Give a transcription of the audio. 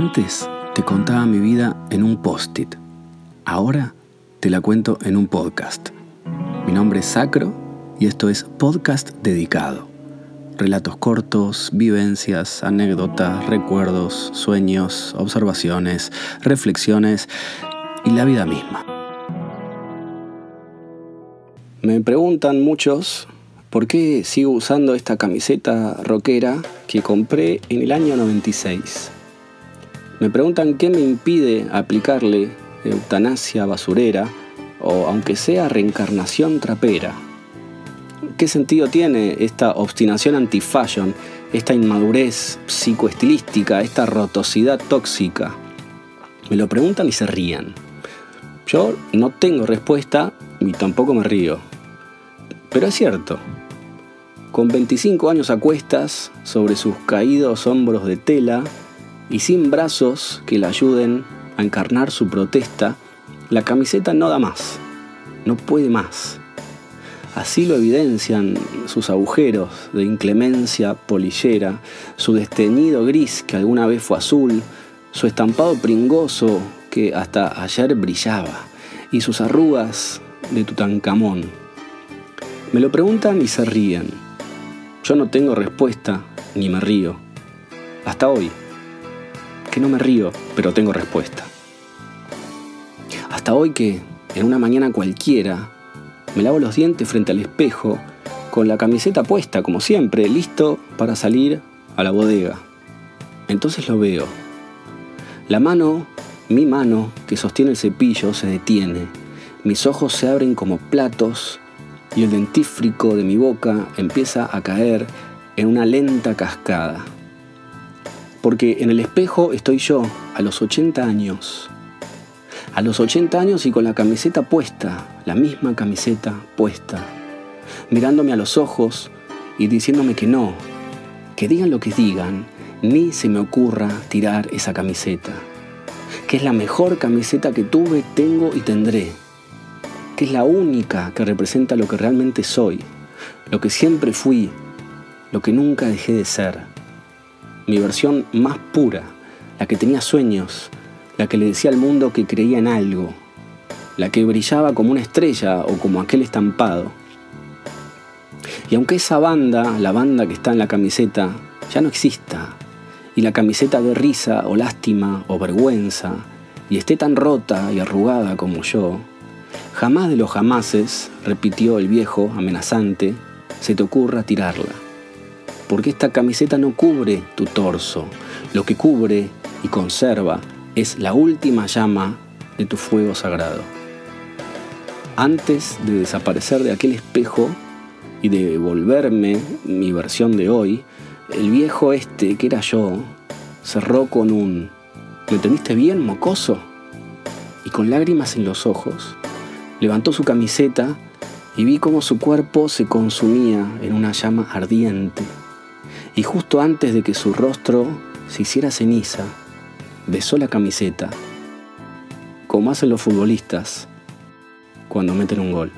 Antes te contaba mi vida en un post-it. Ahora te la cuento en un podcast. Mi nombre es Sacro y esto es Podcast Dedicado. Relatos cortos, vivencias, anécdotas, recuerdos, sueños, observaciones, reflexiones y la vida misma. Me preguntan muchos por qué sigo usando esta camiseta rockera que compré en el año 96. Me preguntan qué me impide aplicarle eutanasia basurera o aunque sea reencarnación trapera. ¿Qué sentido tiene esta obstinación anti-fashion, esta inmadurez psicoestilística, esta rotosidad tóxica? Me lo preguntan y se ríen. Yo no tengo respuesta y tampoco me río. Pero es cierto. Con 25 años a cuestas sobre sus caídos hombros de tela, y sin brazos que le ayuden a encarnar su protesta, la camiseta no da más, no puede más. Así lo evidencian sus agujeros de inclemencia polillera, su desteñido gris que alguna vez fue azul, su estampado pringoso que hasta ayer brillaba, y sus arrugas de Tutankamón. Me lo preguntan y se ríen. Yo no tengo respuesta ni me río. Hasta hoy que no me río, pero tengo respuesta. Hasta hoy que, en una mañana cualquiera, me lavo los dientes frente al espejo, con la camiseta puesta, como siempre, listo para salir a la bodega. Entonces lo veo. La mano, mi mano, que sostiene el cepillo, se detiene. Mis ojos se abren como platos y el dentífrico de mi boca empieza a caer en una lenta cascada. Porque en el espejo estoy yo, a los 80 años. A los 80 años y con la camiseta puesta, la misma camiseta puesta. Mirándome a los ojos y diciéndome que no, que digan lo que digan, ni se me ocurra tirar esa camiseta. Que es la mejor camiseta que tuve, tengo y tendré. Que es la única que representa lo que realmente soy, lo que siempre fui, lo que nunca dejé de ser mi versión más pura, la que tenía sueños, la que le decía al mundo que creía en algo, la que brillaba como una estrella o como aquel estampado. Y aunque esa banda, la banda que está en la camiseta, ya no exista, y la camiseta de risa o lástima o vergüenza, y esté tan rota y arrugada como yo, jamás de los jamases, repitió el viejo amenazante, se te ocurra tirarla porque esta camiseta no cubre tu torso, lo que cubre y conserva es la última llama de tu fuego sagrado. Antes de desaparecer de aquel espejo y de volverme mi versión de hoy, el viejo este que era yo cerró con un ¿Me entendiste bien, mocoso? Y con lágrimas en los ojos, levantó su camiseta y vi cómo su cuerpo se consumía en una llama ardiente y justo antes de que su rostro se hiciera ceniza, besó la camiseta, como hacen los futbolistas cuando meten un gol.